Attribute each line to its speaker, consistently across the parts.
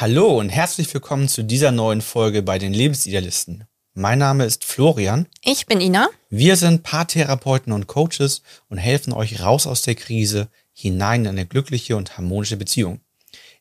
Speaker 1: Hallo und herzlich willkommen zu dieser neuen Folge bei den Lebensidealisten. Mein Name ist Florian.
Speaker 2: Ich bin Ina.
Speaker 1: Wir sind Paartherapeuten und Coaches und helfen euch raus aus der Krise hinein in eine glückliche und harmonische Beziehung.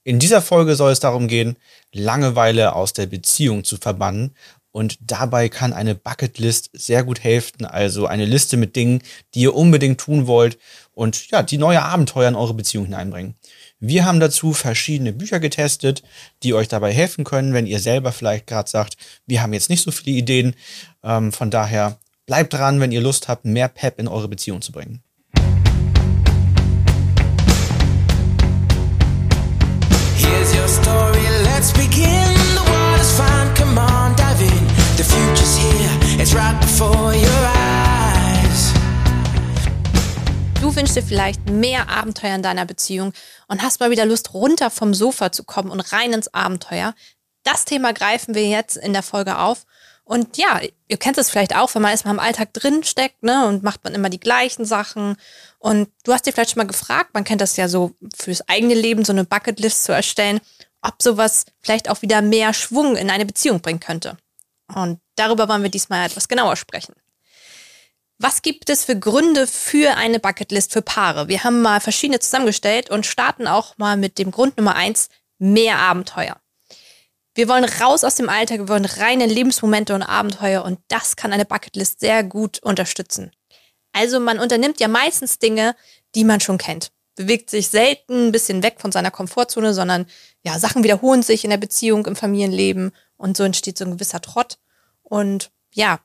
Speaker 1: In dieser Folge soll es darum gehen, Langeweile aus der Beziehung zu verbannen und dabei kann eine Bucketlist sehr gut helfen, also eine Liste mit Dingen, die ihr unbedingt tun wollt und ja, die neue Abenteuer in eure Beziehung hineinbringen. Wir haben dazu verschiedene Bücher getestet, die euch dabei helfen können, wenn ihr selber vielleicht gerade sagt, wir haben jetzt nicht so viele Ideen. Ähm, von daher bleibt dran, wenn ihr Lust habt, mehr Pep in eure Beziehung zu bringen.
Speaker 3: Here's your story, let's begin. The water's fine, come on, dive in. The future's here, it's right before your eyes.
Speaker 2: Du wünschst dir vielleicht mehr Abenteuer in deiner Beziehung und hast mal wieder Lust, runter vom Sofa zu kommen und rein ins Abenteuer. Das Thema greifen wir jetzt in der Folge auf. Und ja, ihr kennt es vielleicht auch, wenn man erstmal im Alltag drin steckt, ne, und macht man immer die gleichen Sachen. Und du hast dir vielleicht schon mal gefragt, man kennt das ja so fürs eigene Leben, so eine Bucketlist zu erstellen, ob sowas vielleicht auch wieder mehr Schwung in eine Beziehung bringen könnte. Und darüber wollen wir diesmal etwas genauer sprechen. Was gibt es für Gründe für eine Bucketlist für Paare? Wir haben mal verschiedene zusammengestellt und starten auch mal mit dem Grund Nummer eins, mehr Abenteuer. Wir wollen raus aus dem Alltag, wir wollen reine Lebensmomente und Abenteuer und das kann eine Bucketlist sehr gut unterstützen. Also man unternimmt ja meistens Dinge, die man schon kennt. Bewegt sich selten ein bisschen weg von seiner Komfortzone, sondern ja, Sachen wiederholen sich in der Beziehung, im Familienleben und so entsteht so ein gewisser Trott. Und ja,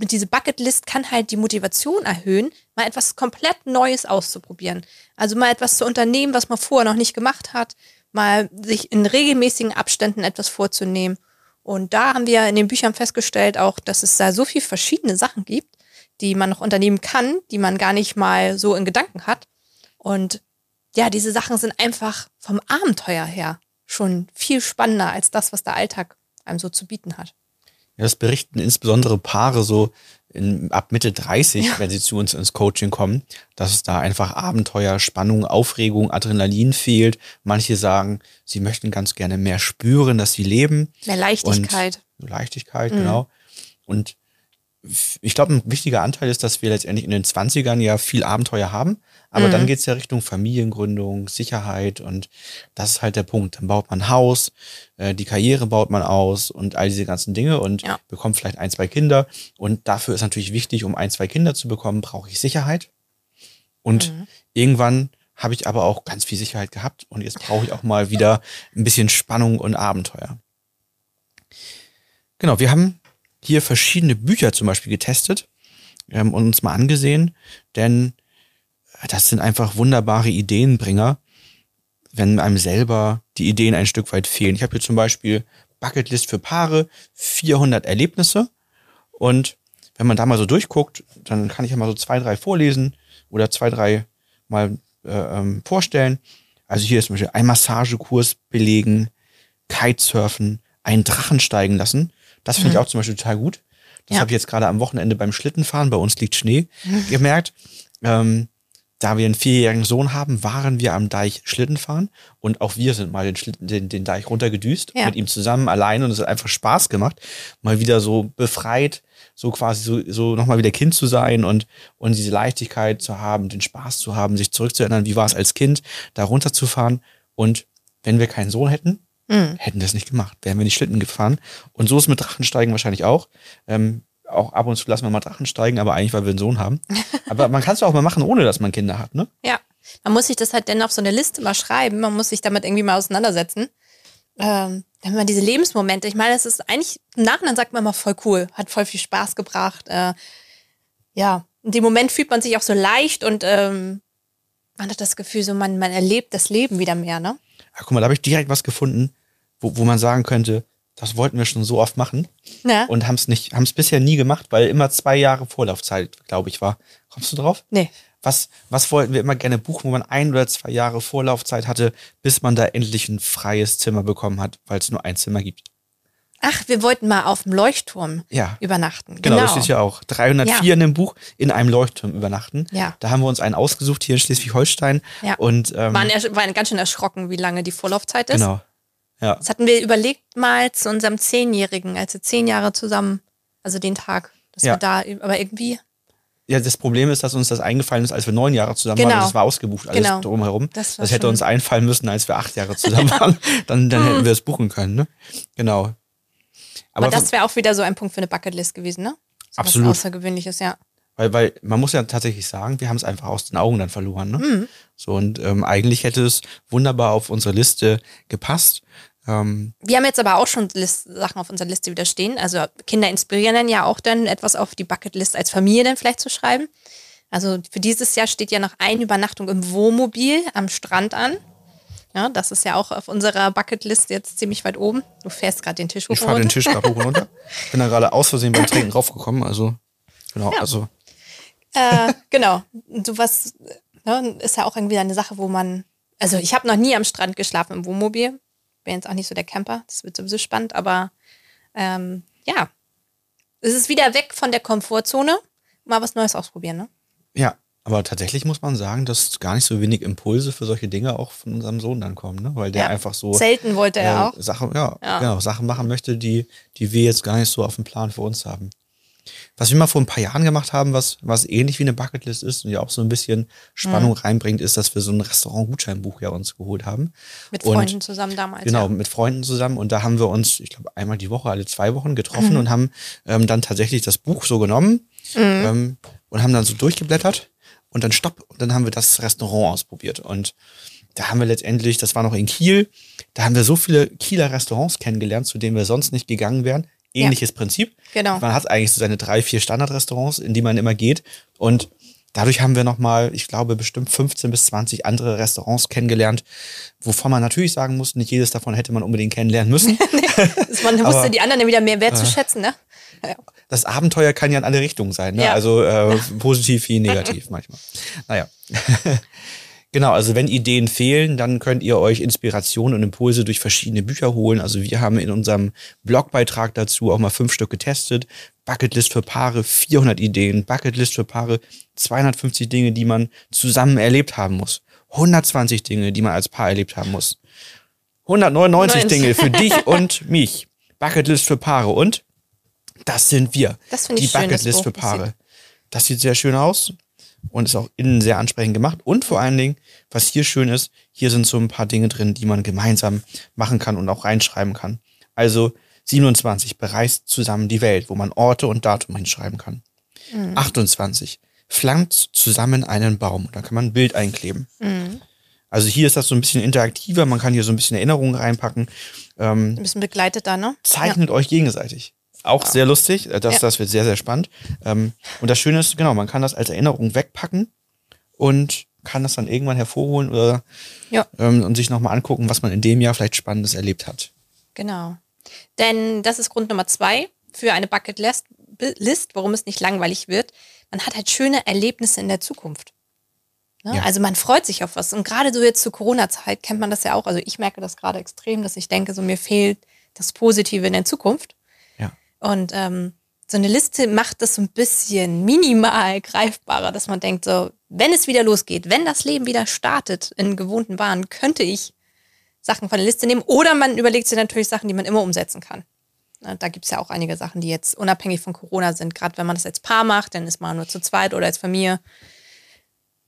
Speaker 2: mit dieser Bucketlist kann halt die Motivation erhöhen, mal etwas komplett Neues auszuprobieren. Also mal etwas zu unternehmen, was man vorher noch nicht gemacht hat, mal sich in regelmäßigen Abständen etwas vorzunehmen. Und da haben wir in den Büchern festgestellt auch, dass es da so viele verschiedene Sachen gibt, die man noch unternehmen kann, die man gar nicht mal so in Gedanken hat. Und ja, diese Sachen sind einfach vom Abenteuer her schon viel spannender als das, was der Alltag einem so zu bieten hat.
Speaker 1: Ja, das berichten insbesondere Paare so in, ab Mitte 30, ja. wenn sie zu uns ins Coaching kommen, dass es da einfach Abenteuer, Spannung, Aufregung, Adrenalin fehlt. Manche sagen, sie möchten ganz gerne mehr spüren, dass sie leben.
Speaker 2: Mehr Leichtigkeit.
Speaker 1: Und Leichtigkeit, mhm. genau. Und ich glaube, ein wichtiger Anteil ist, dass wir letztendlich in den 20ern ja viel Abenteuer haben, aber mhm. dann geht's ja Richtung Familiengründung, Sicherheit und das ist halt der Punkt. Dann baut man ein Haus, äh, die Karriere baut man aus und all diese ganzen Dinge und ja. bekommt vielleicht ein, zwei Kinder. Und dafür ist natürlich wichtig, um ein, zwei Kinder zu bekommen, brauche ich Sicherheit. Und mhm. irgendwann habe ich aber auch ganz viel Sicherheit gehabt und jetzt brauche ich auch mal wieder ein bisschen Spannung und Abenteuer. Genau, wir haben hier verschiedene Bücher zum Beispiel getestet ähm, und uns mal angesehen, denn das sind einfach wunderbare Ideenbringer, wenn einem selber die Ideen ein Stück weit fehlen. Ich habe hier zum Beispiel Bucketlist für Paare, 400 Erlebnisse und wenn man da mal so durchguckt, dann kann ich ja mal so zwei, drei vorlesen oder zwei, drei mal äh, ähm, vorstellen. Also hier ist zum Beispiel ein Massagekurs belegen, Kitesurfen, einen Drachen steigen lassen. Das finde mhm. ich auch zum Beispiel total gut. Das ja. habe ich jetzt gerade am Wochenende beim Schlittenfahren, bei uns liegt Schnee, mhm. gemerkt. Ähm, da wir einen vierjährigen Sohn haben, waren wir am Deich Schlittenfahren und auch wir sind mal den, Schlitten, den, den Deich runtergedüst ja. mit ihm zusammen allein und es hat einfach Spaß gemacht, mal wieder so befreit, so quasi so, so nochmal wieder Kind zu sein und, und diese Leichtigkeit zu haben, den Spaß zu haben, sich zurückzuerinnern, wie war es als Kind, da runterzufahren und wenn wir keinen Sohn hätten, mhm. hätten wir es nicht gemacht, wären wir nicht Schlitten gefahren. Und so ist mit Drachensteigen wahrscheinlich auch. Ähm, auch ab und zu lassen wir mal Drachen steigen, aber eigentlich, weil wir einen Sohn haben. aber man kann es auch mal machen, ohne dass man Kinder hat, ne?
Speaker 2: Ja. Man muss sich das halt dennoch so eine Liste mal schreiben. Man muss sich damit irgendwie mal auseinandersetzen. Ähm, wenn man diese Lebensmomente, ich meine, es ist eigentlich, im Nachhinein sagt man immer voll cool, hat voll viel Spaß gebracht. Äh, ja, in dem Moment fühlt man sich auch so leicht und ähm, man hat das Gefühl, so man, man erlebt das Leben wieder mehr, ne?
Speaker 1: Ja, guck mal, da habe ich direkt was gefunden, wo, wo man sagen könnte, das wollten wir schon so oft machen ja. und haben es nicht, haben es bisher nie gemacht, weil immer zwei Jahre Vorlaufzeit, glaube ich, war. Kommst du drauf?
Speaker 2: Nee.
Speaker 1: Was, was wollten wir immer gerne buchen, wo man ein oder zwei Jahre Vorlaufzeit hatte, bis man da endlich ein freies Zimmer bekommen hat, weil es nur ein Zimmer gibt?
Speaker 2: Ach, wir wollten mal auf dem Leuchtturm
Speaker 1: ja.
Speaker 2: übernachten.
Speaker 1: Genau, genau, das ist ja auch. 304 ja. in dem Buch, in einem Leuchtturm übernachten.
Speaker 2: Ja.
Speaker 1: Da haben wir uns einen ausgesucht hier in Schleswig-Holstein. Ja. Und, ähm,
Speaker 2: waren, waren ganz schön erschrocken, wie lange die Vorlaufzeit ist.
Speaker 1: Genau. Ja.
Speaker 2: Das hatten wir überlegt mal zu unserem Zehnjährigen, als wir zehn Jahre zusammen, also den Tag, dass
Speaker 1: Ja.
Speaker 2: wir da, aber irgendwie,
Speaker 1: Ja, das Problem ist, dass uns das eingefallen ist, als wir neun Jahre zusammen waren.
Speaker 2: Genau.
Speaker 1: Und das war ausgebucht, alles
Speaker 2: Genau.
Speaker 1: drumherum.
Speaker 2: Das
Speaker 1: Das, hätte uns einfallen müssen, als wir acht Jahre zusammen waren. Dann, dann hätten wir es buchen können. Ne? Genau.
Speaker 2: aber,
Speaker 1: Aber,
Speaker 2: das wäre auch wieder so ein Punkt für eine Bucketlist gewesen, ne? So
Speaker 1: Absolut.
Speaker 2: Was Außergewöhnliches, ja.
Speaker 1: weil, weil man muss ja tatsächlich sagen, wir haben es einfach aus den Augen dann verloren. Ne?
Speaker 2: Mhm.
Speaker 1: So und ähm, eigentlich hätte es wunderbar auf unsere Liste gepasst. Ähm,
Speaker 2: Wir haben jetzt aber auch schon List Sachen auf unserer Liste wieder stehen. Also Kinder inspirieren dann ja auch dann etwas auf die Bucketlist als Familie dann vielleicht zu schreiben. Also für dieses Jahr steht ja noch eine Übernachtung im Wohnmobil am Strand an. Ja, das ist ja auch auf unserer Bucketlist jetzt ziemlich weit oben. Du fährst gerade den Tisch hoch
Speaker 1: ich fahre den. Tisch gerade hoch und runter. Bin da gerade aus Versehen beim Trinken raufgekommen. Also genau, also
Speaker 2: Äh, genau. Sowas ne, ist ja auch irgendwie eine Sache, wo man. Also ich habe noch nie am Strand geschlafen im Wohnmobil. Bin jetzt auch nicht so der Camper. Das wird sowieso spannend, aber ähm, ja. Es ist wieder weg von der Komfortzone. Mal was Neues ausprobieren, ne?
Speaker 1: Ja, aber tatsächlich muss man sagen, dass gar nicht so wenig Impulse für solche Dinge auch von unserem Sohn dann kommen, ne? weil der
Speaker 2: Ja.
Speaker 1: einfach so
Speaker 2: Selten wollte er auch.
Speaker 1: äh, Sachen, ja,
Speaker 2: Ja.
Speaker 1: genau, Sachen machen möchte, die, die wir jetzt gar nicht so auf dem Plan für uns haben. Was wir mal vor ein paar Jahren gemacht haben, was, was ähnlich wie eine Bucketlist ist und ja auch so ein bisschen Spannung
Speaker 2: Mhm.
Speaker 1: reinbringt, ist, dass wir so ein Restaurant-Gutscheinbuch ja uns geholt haben.
Speaker 2: Mit
Speaker 1: Und-
Speaker 2: Freunden zusammen damals.
Speaker 1: Genau,
Speaker 2: Ja.
Speaker 1: mit Freunden zusammen. Und da haben wir uns, ich glaube, einmal die Woche, alle zwei Wochen getroffen
Speaker 2: Mhm.
Speaker 1: und haben ähm, dann tatsächlich das Buch so genommen ähm, und haben dann so durchgeblättert und dann stopp. Und dann haben wir das Restaurant ausprobiert. Und da haben wir letztendlich, das war noch in Kiel, da haben wir so viele Kieler Restaurants kennengelernt, zu denen wir sonst nicht gegangen wären. Ähnliches Prinzip.
Speaker 2: Genau.
Speaker 1: Man hat eigentlich so seine drei, vier Standardrestaurants, in die man immer geht. Und dadurch haben wir nochmal, ich glaube, bestimmt 15 bis 20 andere Restaurants kennengelernt, wovon man natürlich sagen muss, nicht jedes davon hätte man unbedingt kennenlernen müssen.
Speaker 2: Man
Speaker 1: Aber-
Speaker 2: wusste die anderen wieder mehr wertzuschätzen, ne? Ja.
Speaker 1: Das Abenteuer kann ja in alle Richtungen sein. Ne?
Speaker 2: Ja.
Speaker 1: Also äh, positiv wie negativ manchmal. Naja. Genau, also wenn Ideen fehlen, dann könnt ihr euch Inspiration und Impulse durch verschiedene Bücher holen. Also wir haben in unserem Blogbeitrag dazu auch mal fünf Stück getestet. Bucketlist für Paare, 400 Ideen. Bucketlist für Paare, 250 Dinge, die man zusammen erlebt haben muss. 120 Dinge, die man als Paar erlebt haben muss. 199
Speaker 2: Nein.
Speaker 1: Dinge für dich und mich. Bucketlist für Paare und das sind wir.
Speaker 2: Das finde
Speaker 1: Die
Speaker 2: ich schön, das
Speaker 1: Bucketlist für Paare. Das sieht sehr schön aus und ist auch innen sehr ansprechend gemacht. Und vor allen Dingen, was hier schön ist, hier sind so ein paar Dinge drin, die man gemeinsam machen kann und auch reinschreiben kann. Also 27, bereist zusammen die Welt, wo man Orte und Datum hinschreiben kann.
Speaker 2: Mhm.
Speaker 1: 28, pflanzt zusammen einen Baum. Da kann man ein Bild einkleben.
Speaker 2: Mhm.
Speaker 1: Also hier ist das so ein bisschen interaktiver, man kann hier so ein bisschen Erinnerungen reinpacken. Ähm,
Speaker 2: Ein bisschen begleitet da, ne?
Speaker 1: zeichnet euch gegenseitig. Auch sehr lustig. Äh, Das,
Speaker 2: Ja.
Speaker 1: das wird sehr, sehr spannend. Ähm, und das Schöne ist, genau, man kann das als Erinnerung wegpacken und kann das dann irgendwann hervorholen oder
Speaker 2: Ja.
Speaker 1: ähm, und sich nochmal angucken, was man in dem Jahr vielleicht Spannendes erlebt hat.
Speaker 2: Genau. Denn das ist Grund Nummer zwei für eine Bucketlist, List, warum es nicht langweilig wird. Man hat halt schöne Erlebnisse in der Zukunft. Ne?
Speaker 1: Ja.
Speaker 2: Also man freut sich auf was. Und gerade so jetzt zur Corona-Zeit kennt man das ja auch. Also ich merke das gerade extrem, dass ich denke, so mir fehlt das Positive in der Zukunft. Und ähm, so eine Liste macht das so ein bisschen minimal greifbarer, dass man denkt, so, wenn es wieder losgeht, wenn das Leben wieder startet in gewohnten Bahnen, könnte ich Sachen von der Liste nehmen. Oder man überlegt sich natürlich Sachen, die man immer umsetzen kann. Da gibt es ja auch einige Sachen, die jetzt unabhängig von Corona sind. Gerade wenn man das als Paar macht, dann ist man nur zu zweit oder als Familie.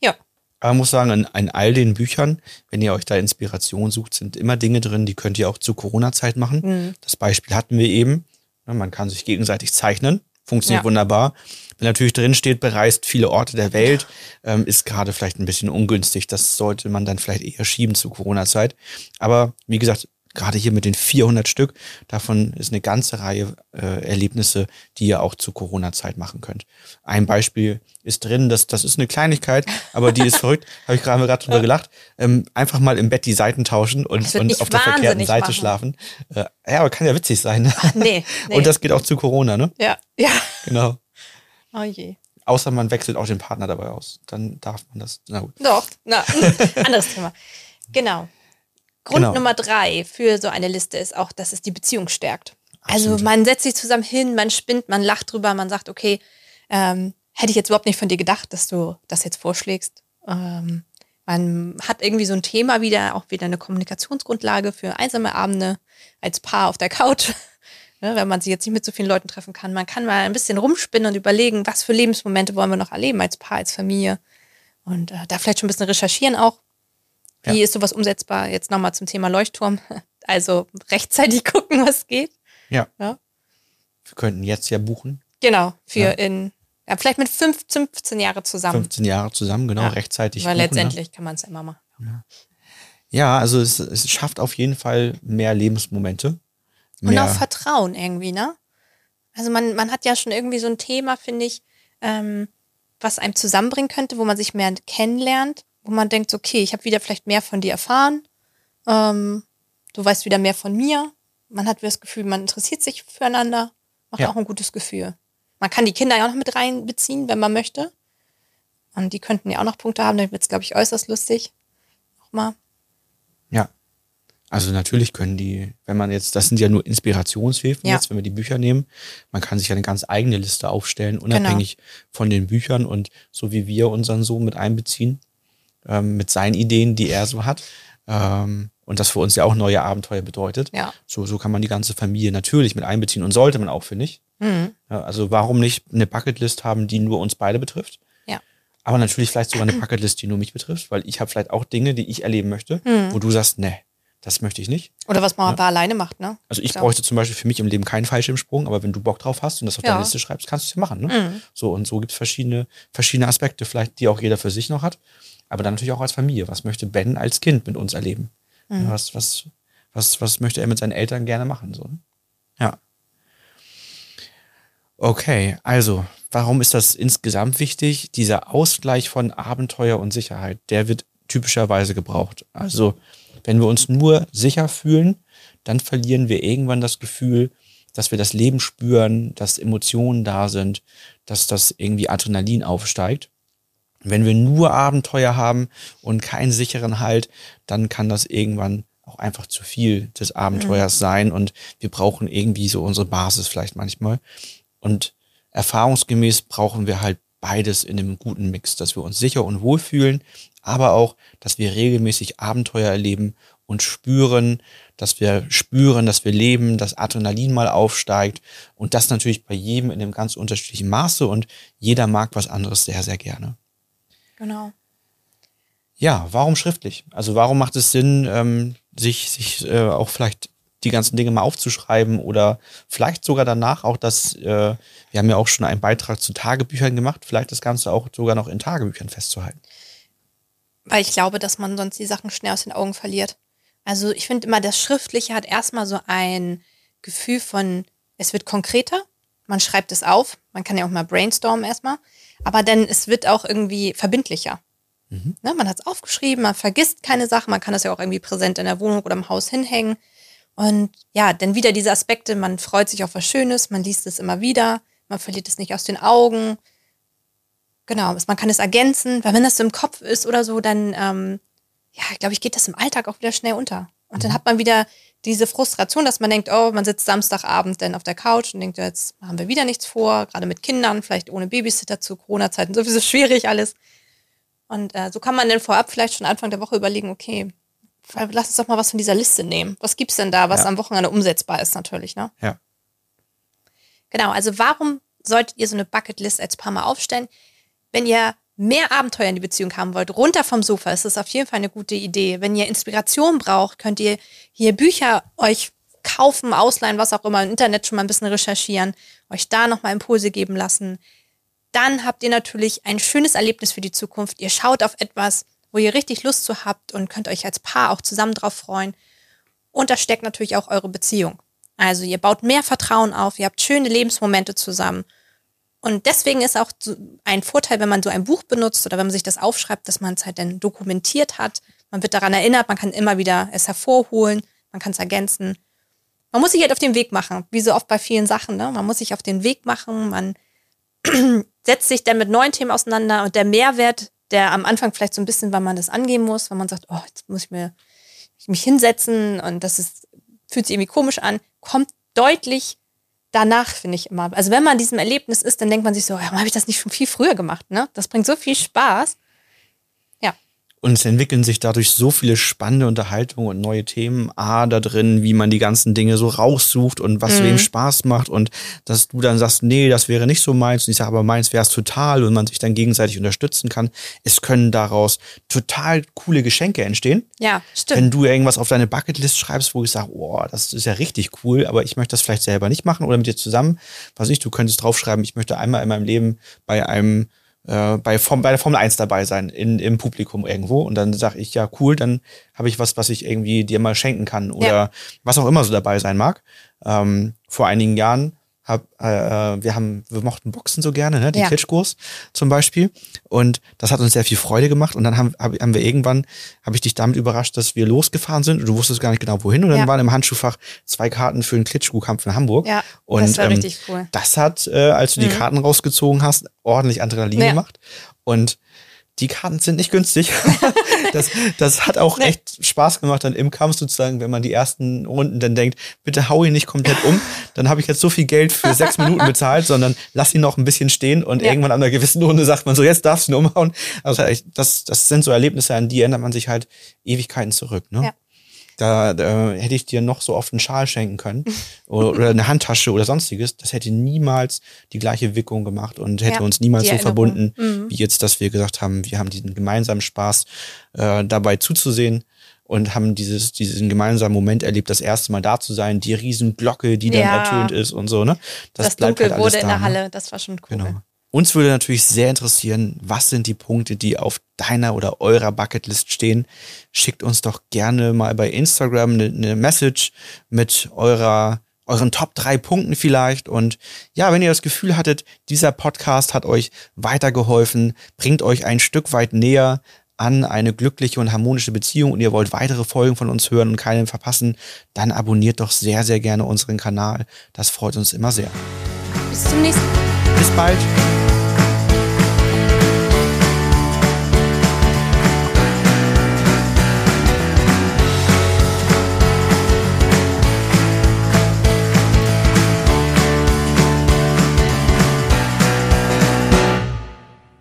Speaker 2: Ja,
Speaker 1: Aber man muss sagen, in, in all den Büchern, wenn ihr euch da Inspiration sucht, sind immer Dinge drin, die könnt ihr auch zur Corona-Zeit machen.
Speaker 2: Mhm.
Speaker 1: Das Beispiel hatten wir eben. Ja, Man kann sich gegenseitig zeichnen. Funktioniert
Speaker 2: Ja.
Speaker 1: wunderbar. Wenn natürlich drin steht, bereist viele Orte der Welt, ähm, ist gerade vielleicht ein bisschen ungünstig. Das sollte man dann vielleicht eher schieben zur Corona-Zeit. Aber wie gesagt, gerade hier mit den 400 Stück, davon ist eine ganze Reihe äh, Erlebnisse, die ihr auch zur Corona-Zeit machen könnt. Ein Beispiel ist drin, das, das ist eine Kleinigkeit, aber die ist verrückt, habe ich gerade gerade drüber gelacht. Ähm, einfach mal im Bett die Seiten tauschen und, und auf der verkehrten Seite
Speaker 2: machen.
Speaker 1: schlafen. Äh, ja, aber kann ja witzig sein. Ne?
Speaker 2: nee, nee.
Speaker 1: Und das geht auch zu Corona, ne?
Speaker 2: ja, ja.
Speaker 1: Genau.
Speaker 2: Oh je.
Speaker 1: Außer man wechselt auch den Partner dabei aus. Dann darf man das. Na gut.
Speaker 2: Doch, na, anderes Thema. Genau. Grund
Speaker 1: Genau.
Speaker 2: Nummer drei für so eine Liste ist auch, dass es die Beziehung stärkt.
Speaker 1: Absolut.
Speaker 2: Also man setzt sich zusammen hin, man spinnt, man lacht drüber, man sagt, okay, ähm, hätte ich jetzt überhaupt nicht von dir gedacht, dass du das jetzt vorschlägst. Ähm, Man hat irgendwie so ein Thema wieder, auch wieder eine Kommunikationsgrundlage für einsame Abende als Paar auf der Couch, ne, wenn man sich jetzt nicht mit so vielen Leuten treffen kann. Man kann mal ein bisschen rumspinnen und überlegen, was für Lebensmomente wollen wir noch erleben als Paar, als Familie. Und äh, da vielleicht schon ein bisschen recherchieren auch. Wie
Speaker 1: Ja.
Speaker 2: ist sowas umsetzbar? Jetzt nochmal zum Thema Leuchtturm. Also rechtzeitig gucken, was geht.
Speaker 1: Ja.
Speaker 2: Ja.
Speaker 1: Wir könnten jetzt ja buchen.
Speaker 2: Genau, für
Speaker 1: Ja.
Speaker 2: in, ja, vielleicht mit fünf, 15 Jahre zusammen.
Speaker 1: 15 Jahre zusammen, genau, rechtzeitig.
Speaker 2: Weil
Speaker 1: buchen, ne?
Speaker 2: letztendlich kann man es immer machen.
Speaker 1: Ja, also es, es schafft auf jeden Fall mehr Lebensmomente.
Speaker 2: Und
Speaker 1: Mehr,
Speaker 2: auch Vertrauen irgendwie, ne? Also man, man hat ja schon irgendwie so ein Thema, finde ich, ähm, was einem zusammenbringen könnte, wo man sich mehr kennenlernt, wo man denkt, okay, ich habe wieder vielleicht mehr von dir erfahren, ähm, du weißt wieder mehr von mir. Man hat wieder das Gefühl, man interessiert sich füreinander, macht
Speaker 1: Ja.
Speaker 2: auch ein gutes Gefühl. Man kann die Kinder ja auch noch mit reinbeziehen, wenn man möchte. Und die könnten ja auch noch Punkte haben, dann wird es, glaube ich, äußerst lustig. Nochmal.
Speaker 1: ja. Also natürlich können die, wenn man jetzt, das sind ja nur Inspirationshilfen
Speaker 2: Ja.
Speaker 1: jetzt, wenn wir die Bücher nehmen, man kann sich ja eine ganz eigene Liste aufstellen,
Speaker 2: Genau.
Speaker 1: unabhängig von den Büchern und so wie wir unseren Sohn mit einbeziehen, ähm, mit seinen Ideen, die er so hat. Ähm, und das für uns ja auch neue Abenteuer bedeutet.
Speaker 2: Ja.
Speaker 1: So, so kann man die ganze Familie natürlich mit einbeziehen und sollte man auch, finde ich.
Speaker 2: Mhm.
Speaker 1: Ja, also warum nicht eine Bucketlist haben, die nur uns beide betrifft?
Speaker 2: Ja.
Speaker 1: Aber natürlich vielleicht sogar eine Bucketlist, die nur mich betrifft, weil ich habe vielleicht auch Dinge, die ich erleben möchte,
Speaker 2: Mhm.
Speaker 1: wo du sagst, nee, das möchte ich nicht.
Speaker 2: Oder was man aber alleine macht, ne?
Speaker 1: Also ich
Speaker 2: Ja.
Speaker 1: bräuchte zum Beispiel für mich im Leben keinen Fallschirmsprung, aber wenn du Bock drauf hast und das auf
Speaker 2: Ja.
Speaker 1: deine Liste schreibst, kannst du es ja machen. Ne?
Speaker 2: Mhm.
Speaker 1: So und so gibt es verschiedene, verschiedene Aspekte, vielleicht die auch jeder für sich noch hat, aber dann natürlich auch als Familie. Was möchte Ben als Kind mit uns erleben?
Speaker 2: Mhm.
Speaker 1: Was, was, was, was möchte er mit seinen Eltern gerne machen? So, ne? Ja. Okay, also, warum ist das insgesamt wichtig? Dieser Ausgleich von Abenteuer und Sicherheit, der wird typischerweise gebraucht. Also, wenn wir uns nur sicher fühlen, dann verlieren wir irgendwann das Gefühl, dass wir das Leben spüren, dass Emotionen da sind, dass das irgendwie Adrenalin aufsteigt. Wenn wir nur Abenteuer haben und keinen sicheren Halt, dann kann das irgendwann auch einfach zu viel des Abenteuers sein und wir brauchen irgendwie so unsere Basis vielleicht manchmal. Und erfahrungsgemäß brauchen wir halt beides in einem guten Mix, dass wir uns sicher und wohl fühlen, aber auch, dass wir regelmäßig Abenteuer erleben und spüren, dass wir spüren, dass wir leben, dass Adrenalin mal aufsteigt und das natürlich bei jedem in einem ganz unterschiedlichen Maße und jeder mag was anderes sehr, sehr gerne.
Speaker 2: Genau.
Speaker 1: Ja, warum schriftlich? Also warum macht es Sinn, ähm, sich, sich äh, auch vielleicht die ganzen Dinge mal aufzuschreiben oder vielleicht sogar danach auch das, äh, wir haben ja auch schon einen Beitrag zu Tagebüchern gemacht, vielleicht das Ganze auch sogar noch in Tagebüchern festzuhalten.
Speaker 2: Weil ich glaube, dass man sonst die Sachen schnell aus den Augen verliert. Also ich finde immer, das Schriftliche hat erstmal so ein Gefühl von, es wird konkreter, man schreibt es auf, man kann ja auch mal brainstormen erstmal, aber dann es wird auch irgendwie verbindlicher. Ne, man hat es aufgeschrieben, man vergisst keine Sachen, man kann das ja auch irgendwie präsent in der Wohnung oder im Haus hinhängen. Und ja, dann wieder diese Aspekte, man freut sich auf was Schönes, man liest es immer wieder, man verliert es nicht aus den Augen. Genau, man kann es ergänzen, weil wenn das so im Kopf ist oder so, dann, ähm, ja, glaube ich, geht das im Alltag auch wieder schnell unter. Und dann hat man wieder diese Frustration, dass man denkt, oh, man sitzt Samstagabend dann auf der Couch und denkt, jetzt haben wir wieder nichts vor, gerade mit Kindern, vielleicht ohne Babysitter zu Corona-Zeiten, sowieso schwierig alles. Und äh, so kann man dann vorab vielleicht schon Anfang der Woche überlegen, okay, lass uns doch mal was von dieser Liste nehmen. Was gibt's denn da, was
Speaker 1: Ja.
Speaker 2: am Wochenende umsetzbar ist natürlich, ne?
Speaker 1: Ja.
Speaker 2: Genau, also warum solltet ihr so eine Bucketlist als Paar mal aufstellen? Wenn ihr mehr Abenteuer in die Beziehung haben wollt, runter vom Sofa, ist das auf jeden Fall eine gute Idee. Wenn ihr Inspiration braucht, könnt ihr hier Bücher euch kaufen, ausleihen, was auch immer, im Internet schon mal ein bisschen recherchieren, euch da nochmal Impulse geben lassen. Dann habt ihr natürlich ein schönes Erlebnis für die Zukunft. Ihr schaut auf etwas, wo ihr richtig Lust zu habt und könnt euch als Paar auch zusammen drauf freuen. Und da steckt natürlich auch eure Beziehung. Also ihr baut mehr Vertrauen auf, ihr habt schöne Lebensmomente zusammen. Und deswegen ist auch ein Vorteil, wenn man so ein Buch benutzt oder wenn man sich das aufschreibt, dass man es halt dann dokumentiert hat. Man wird daran erinnert, man kann immer wieder es hervorholen, man kann es ergänzen. Man muss sich halt auf den Weg machen, wie so oft bei vielen Sachen. Ne? Man muss sich auf den Weg machen, man setzt sich dann mit neuen Themen auseinander und der Mehrwert, der am Anfang vielleicht so ein bisschen, weil man das angehen muss, weil man sagt, oh, jetzt muss ich mir ich mich hinsetzen und das ist, fühlt sich irgendwie komisch an, kommt deutlich danach, finde ich immer. Also wenn man in diesem Erlebnis ist, dann denkt man sich so, warum habe ich das nicht schon viel früher gemacht? Ne? Das bringt so viel Spaß.
Speaker 1: Und es entwickeln sich dadurch so viele spannende Unterhaltungen und neue Themen. A, da drin, wie man die ganzen Dinge so raussucht und was
Speaker 2: Mhm.
Speaker 1: wem Spaß macht. Und dass du dann sagst, nee, das wäre nicht so meins. Und ich sage, aber meins wäre es total. Und man sich dann gegenseitig unterstützen kann. Es können daraus total coole Geschenke entstehen.
Speaker 2: Ja, stimmt.
Speaker 1: Wenn du irgendwas auf deine Bucketlist schreibst, wo ich sage, oh, das ist ja richtig cool, aber ich möchte das vielleicht selber nicht machen oder mit dir zusammen. Was ich, du könntest draufschreiben, ich möchte einmal in meinem Leben bei einem äh, bei, Form, bei der Formel 1 dabei sein, in, im Publikum irgendwo. Und dann sage ich, ja, cool, dann habe ich was, was ich irgendwie dir mal schenken kann oder
Speaker 2: Ja.
Speaker 1: was auch immer so dabei sein mag. Ähm, vor einigen Jahren hab, äh, wir haben, wir mochten Boxen so gerne, ne? die
Speaker 2: Ja.
Speaker 1: Klitschkos zum Beispiel. Und das hat uns sehr viel Freude gemacht. Und dann haben, hab, haben wir irgendwann, habe ich dich damit überrascht, dass wir losgefahren sind und du wusstest gar nicht genau wohin. Und dann
Speaker 2: Ja.
Speaker 1: waren im Handschuhfach zwei Karten für den Klitschko-Kampf in Hamburg.
Speaker 2: Ja,
Speaker 1: und,
Speaker 2: das war
Speaker 1: ähm,
Speaker 2: richtig cool.
Speaker 1: Das hat, äh, als du die
Speaker 2: Mhm.
Speaker 1: Karten rausgezogen hast, ordentlich Adrenalin
Speaker 2: Ja.
Speaker 1: gemacht. Und die Karten sind nicht günstig. das, das hat auch echt Spaß gemacht, dann im Kampf sozusagen, wenn man die ersten Runden dann denkt, bitte hau ihn nicht komplett um, dann habe ich jetzt so viel Geld für sechs Minuten bezahlt, sondern lass ihn noch ein bisschen stehen und
Speaker 2: Ja.
Speaker 1: irgendwann an einer gewissen Runde sagt man so, jetzt darfst du ihn umhauen. Also das, das sind so Erlebnisse, an die erinnert man sich halt Ewigkeiten zurück. Ne?
Speaker 2: Ja.
Speaker 1: Da, da hätte ich dir noch so oft einen Schal schenken können oder, eine Handtasche oder sonstiges. Das hätte niemals die gleiche Wirkung gemacht und hätte
Speaker 2: Ja,
Speaker 1: uns niemals so verbunden,
Speaker 2: Mhm.
Speaker 1: wie jetzt, dass wir gesagt haben, wir haben diesen gemeinsamen Spaß äh, dabei zuzusehen und haben dieses, diesen gemeinsamen Moment erlebt, das erste Mal da zu sein, die Riesenglocke, die dann
Speaker 2: Ja.
Speaker 1: ertönt ist und so, ne?
Speaker 2: Das,
Speaker 1: bleibt
Speaker 2: Dunkel
Speaker 1: halt alles
Speaker 2: wurde in
Speaker 1: da,
Speaker 2: der
Speaker 1: ne?
Speaker 2: Halle, das war schon cool.
Speaker 1: Genau. Uns würde natürlich sehr interessieren, was sind die Punkte, die auf deiner oder eurer Bucketlist stehen. Schickt uns doch gerne mal bei Instagram eine, eine Message mit eurer euren Top drei Punkten vielleicht. Und ja, wenn ihr das Gefühl hattet, dieser Podcast hat euch weitergeholfen, bringt euch ein Stück weit näher an eine glückliche und harmonische Beziehung und ihr wollt weitere Folgen von uns hören und keine verpassen, dann abonniert doch sehr, sehr gerne unseren Kanal. Das freut uns immer sehr.
Speaker 2: Bis zum nächsten Mal.
Speaker 1: Bis bald.